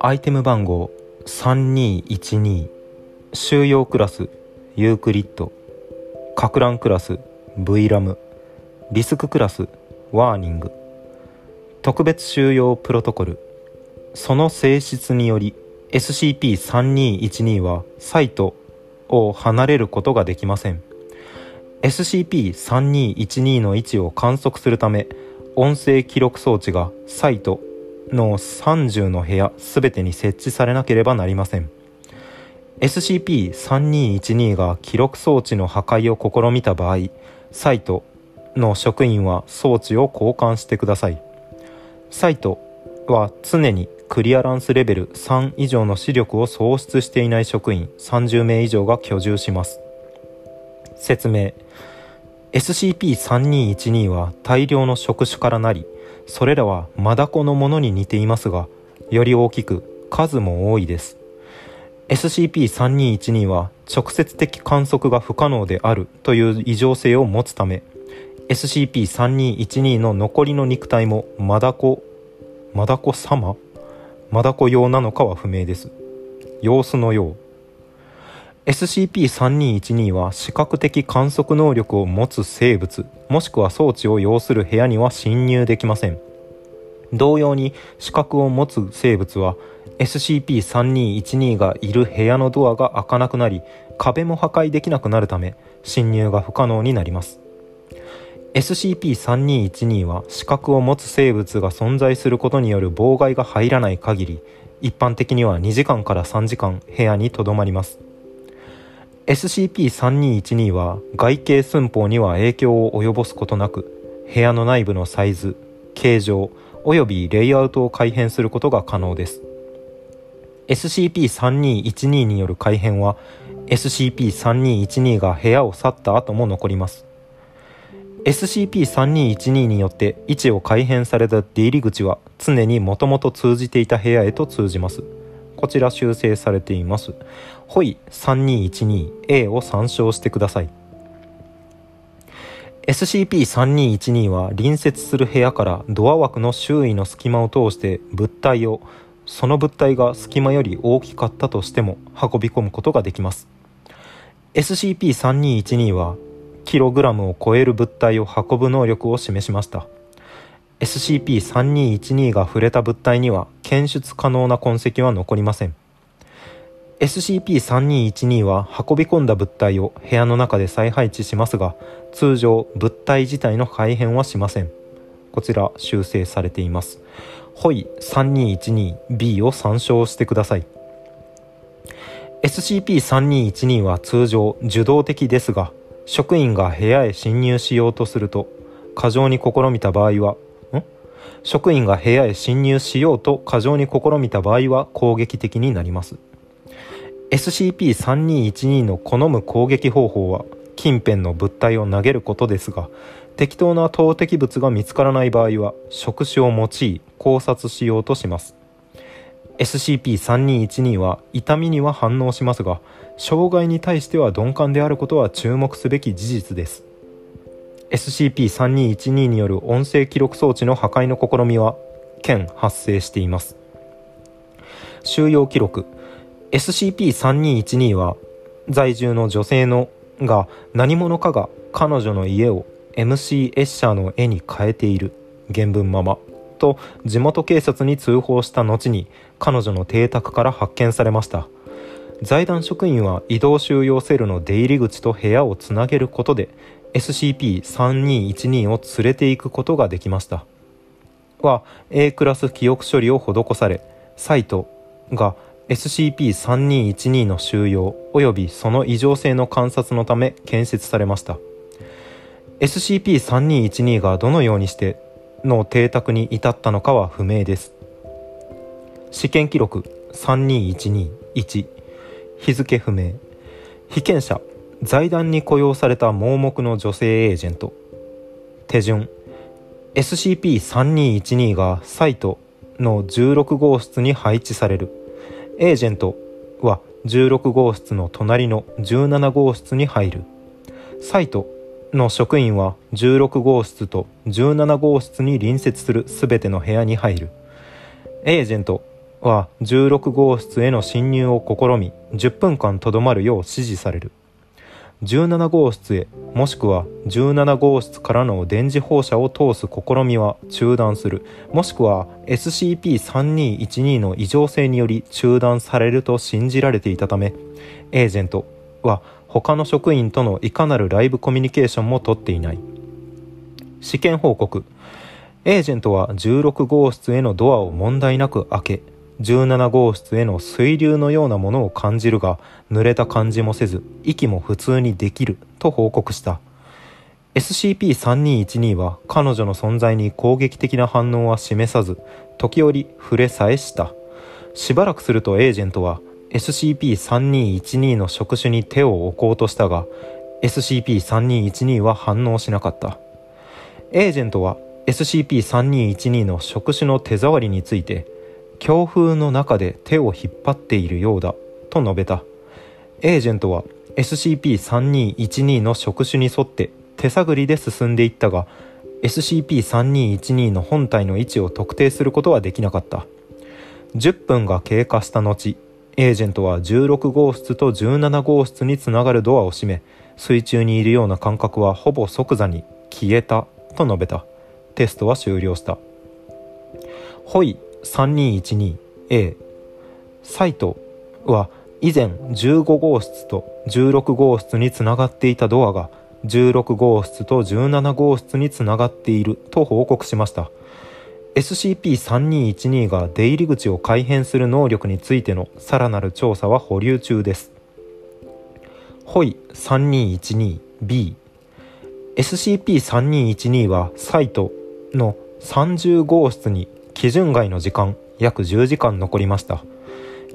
アイテム番号3212収容クラスユークリッドかく乱クラス V ラムリスククラスワーニング特別収容プロトコルその性質により SCP-3212 はサイトを離れることができません。SCP-3212 の位置を観測するため音声記録装置がサイトの30の部屋全てに設置されなければなりません。SCP-3212 が記録装置の破壊を試みた場合サイトの職員は装置を交換してください。サイトは常にクリアランスレベル3以上の視力を喪失していない職員30名以上が居住します。説明。SCP-3212 は大量の触手からなりそれらはマダコのものに似ていますがより大きく数も多いです。SCP-3212 は直接的観測が不可能であるという異常性を持つため SCP-3212 の残りの肉体もマダコマダコ様マダコ用なのかは不明です。様子のよう。SCP-3212 は視覚的観測能力を持つ生物もしくは装置を要する部屋には侵入できません。同様に視覚を持つ生物は SCP-3212 がいる部屋のドアが開かなくなり壁も破壊できなくなるため侵入が不可能になります。SCP-3212 は視覚を持つ生物が存在することによる妨害が入らない限り一般的には2時間から3時間部屋にとどまります。SCP-3212 は外形寸法には影響を及ぼすことなく部屋の内部のサイズ形状およびレイアウトを改変することが可能です。SCP-3212 による改変は SCP-3212 が部屋を去った後も残ります。SCP-3212 によって位置を改変された出入り口は常にもともと通じていた部屋へと通じます。こちら修正されています。ホイ 3212A を参照してください。SCP-3212 は隣接する部屋からドア枠の周囲の隙間を通して物体をその物体が隙間より大きかったとしても運び込むことができます。SCP-3212 はキログラムを超える物体を運ぶ能力を示しました。SCP-3212 が触れた物体には検出可能な痕跡は残りません。SCP-3212 は運び込んだ物体を部屋の中で再配置しますが通常物体自体の改変はしません。こちら修正されています。ホイ 3212B を参照してください。SCP-3212 は通常受動的ですが職員が部屋へ侵入しようとすると過剰に試みた場合は職員が部屋へ侵入しようと過剰に試みた場合は攻撃的になります。SCP-3212 の好む攻撃方法は近辺の物体を投げることですが適当な投擲物が見つからない場合は触手を用い考察しようとします。SCP-3212 は痛みには反応しますが障害に対しては鈍感であることは注目すべき事実です。SCP-3212 による音声記録装置の破壊の試みは県発生しています。収容記録。SCP-3212 は在住の女性のが何者かが彼女の家を MC エッシャーの絵に変えている原文まま。と地元警察に通報した後に彼女の邸宅から発見されました。財団職員は移動収容セルの出入り口と部屋をつなげることで SCP-3212 を連れていくことができました。は A クラス記憶処理を施されサイトが SCP-3212 の収容及びその異常性の観察のため建設されました。SCP-3212 がどのようにしての邸宅に至ったのかは不明です。試験記録32121日付不明。被験者財団に雇用された盲目の女性エージェント。手順。SCP-3212 がサイトの16号室に配置される。エージェントは16号室の隣の17号室に入る。サイトの職員は16号室と17号室に隣接する全ての部屋に入る。エージェントは16号室への侵入を試み10分間とどまるよう指示される。17号室へもしくは17号室からの電磁放射を通す試みは中断する。もしくは SCP-3212 の異常性により中断されると信じられていたためエージェントは他の職員とのいかなるライブコミュニケーションも取っていない。試験報告。エージェントは16号室へのドアを問題なく開け17号室への水流のようなものを感じるが濡れた感じもせず息も普通にできると報告した。SCP-3212 は彼女の存在に攻撃的な反応は示さず時折触れさえした。しばらくするとエージェントは SCP-3212 の触手に手を置こうとしたが SCP-3212 は反応しなかった。エージェントは SCP-3212 の触手の手触りについて強風の中で手を引っ張っているようだと述べた。エージェントは SCP-3212 の触手に沿って手探りで進んでいったが SCP-3212 の本体の位置を特定することはできなかった。10分が経過した後エージェントは16号室と17号室につながるドアを閉め水中にいるような感覚はほぼ即座に消えたと述べた。テストは終了した。ホイ 3212A サイトは以前15号室と16号室につながっていたドアが16号室と17号室につながっていると報告しました。SCP-3212 が出入り口を改変する能力についてのさらなる調査は保留中です。ホイ 3212B SCP-3212 はサイトの30号室に基準外の時間約10時間残りました。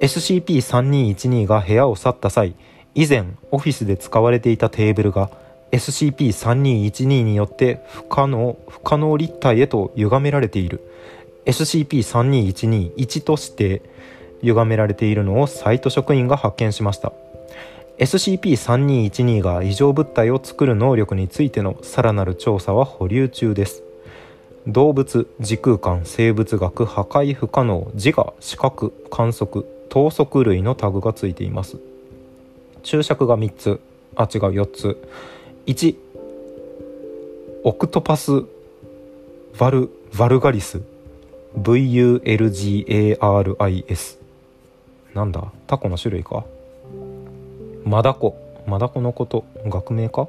SCP-3212 が部屋を去った際以前オフィスで使われていたテーブルが SCP-3212 によって不可能不可能立体へと歪められている。SCP-3212-1 として歪められているのをサイト職員が発見しました。SCP-3212 が異常物体を作る能力についてのさらなる調査は保留中です。動物時空間生物学破壊不可能自我視覚観測等速類のタグがついています。注釈が3つ。あ違う4つ。1オクトパスバルバルガリス。VULGARIS なんだ？タコの種類か？マダコ。マダコのこと。学名か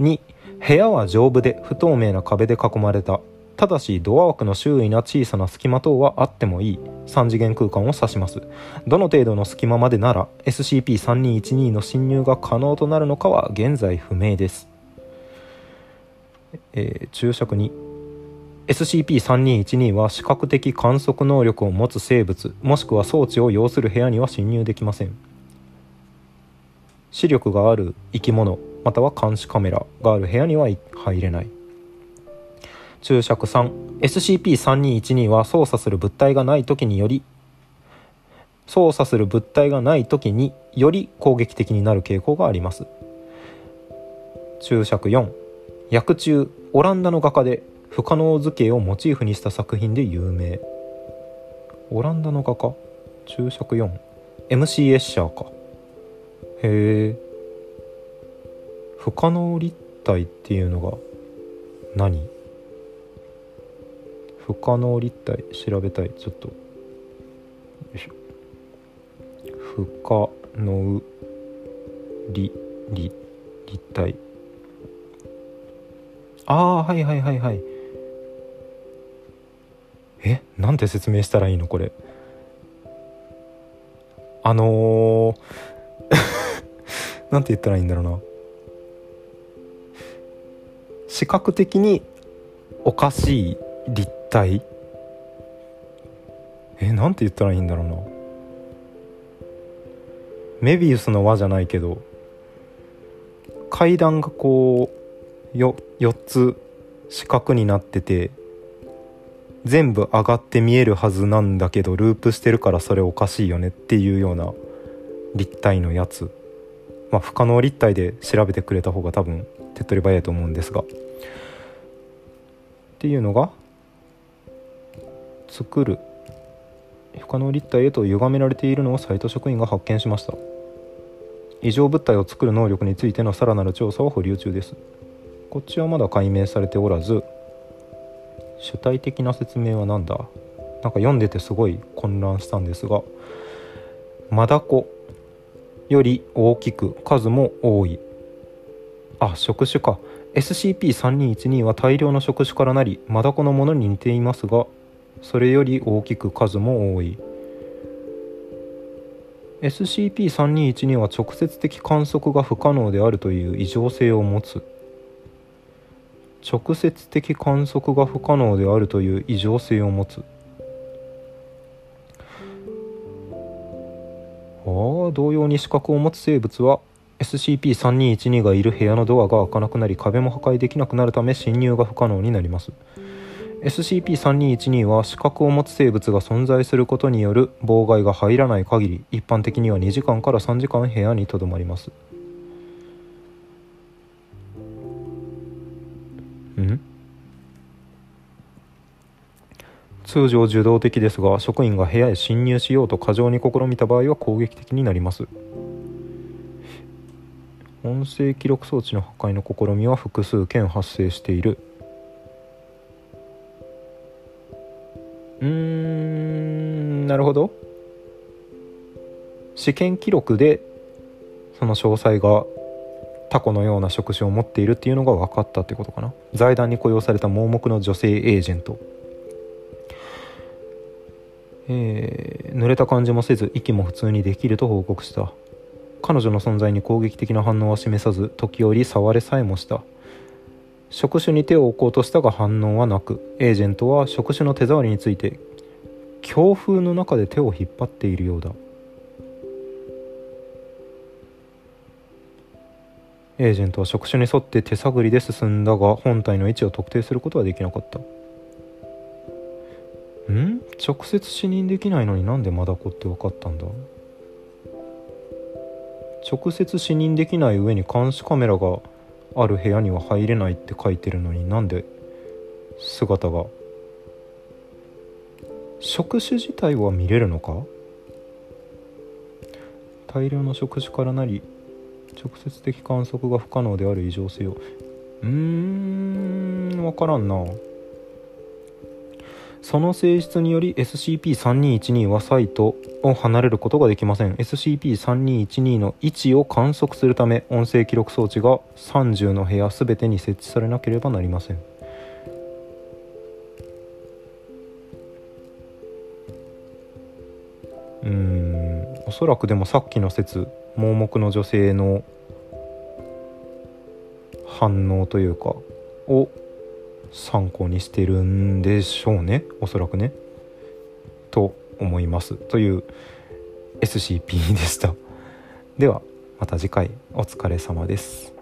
？2部屋は丈夫で不透明な壁で囲まれた。ただしドア枠の周囲な小さな隙間等はあってもいい。3次元空間を指します。どの程度の隙間までなら SCP-3212 の侵入が可能となるのかは現在不明です。えー、注釈に SCP-3212 は視覚的観測能力を持つ生物もしくは装置を要する部屋には侵入できません。視力がある生き物または監視カメラがある部屋には入れない。注釈 3SCP-3212 は操作する物体がない時により操作する物体がない時により攻撃的になる傾向があります。注釈4訳中オランダの画家で不可能図形をモチーフにした作品で有名。オランダの画家？注釈 4MC エッシャーか。へえ不可能立体っていうのが何？不可能立体調べたい。ちょっとよいしょ。不可能立立立体。ああはいはいはいはい。えなんて説明したらいいのこれ。あのー なんて言ったらいいんだろうな。視覚的におかしい立体？えなんて言ったらいいんだろうな。メビウスの輪じゃないけど階段がこうよ4つ四角になってて全部上がって見えるはずなんだけどループしてるからそれおかしいよねっていうような立体のやつ。まあ不可能立体で調べてくれた方が多分手っ取り早いと思うんですが。っていうのが作る。不可能立体へと歪められているのをサイト職員が発見しました。異常物体を作る能力についてのさらなる調査は保留中です。こっちはまだ解明されておらず主体的な説明は何だ？なんか読んでてすごい混乱したんですがマダコより大きく数も多い。あ触手か。SCP-3212 は大量の触手からなりマダコのものに似ていますがそれより大きく数も多い。SCP-3212 は直接的観測が不可能であるという異常性を持つ。直接的観測が不可能であるという異常性を持つ。ああ同様に視覚を持つ生物は SCP-3212 がいる部屋のドアが開かなくなり壁も破壊できなくなるため侵入が不可能になります。SCP-3212 は視覚を持つ生物が存在することによる妨害が入らない限り一般的には2時間から3時間部屋にとどまります。ん？通常受動的ですが職員が部屋へ侵入しようと過剰に試みた場合は攻撃的になります。音声記録装置の破壊の試みは複数件発生している。ーんなるほど。試験記録でその詳細がタコのような触手を持っているっていうのが分かったってことかな。財団に雇用された盲目の女性エージェント。えー、濡れた感じもせず息も普通にできると報告した。彼女の存在に攻撃的な反応は示さず時折触れさえもした。触手に手を置こうとしたが反応はなくエージェントは触手の手触りについて強風の中で手を引っ張っているようだ。エージェントは触手に沿って手探りで進んだが本体の位置を特定することはできなかった。ん？直接視認できないのになんでマダコって分かったんだ？直接視認できない上に監視カメラがある部屋には入れないって書いてるのになんで？姿が。触手自体は見れるのか？大量の触手からなり直接的観測が不可能である異常性を。うーん分からんな。その性質により SCP-3212 はサイトを離れることができません。SCP-3212 の位置を観測するため音声記録装置が30の部屋全てに設置されなければなりません。うん。おそらくでもさっきの説盲目の女性の反応というかを参考にしてるんでしょうね。おそらくね。と思います。という SCP でした。ではまた次回お疲れ様です。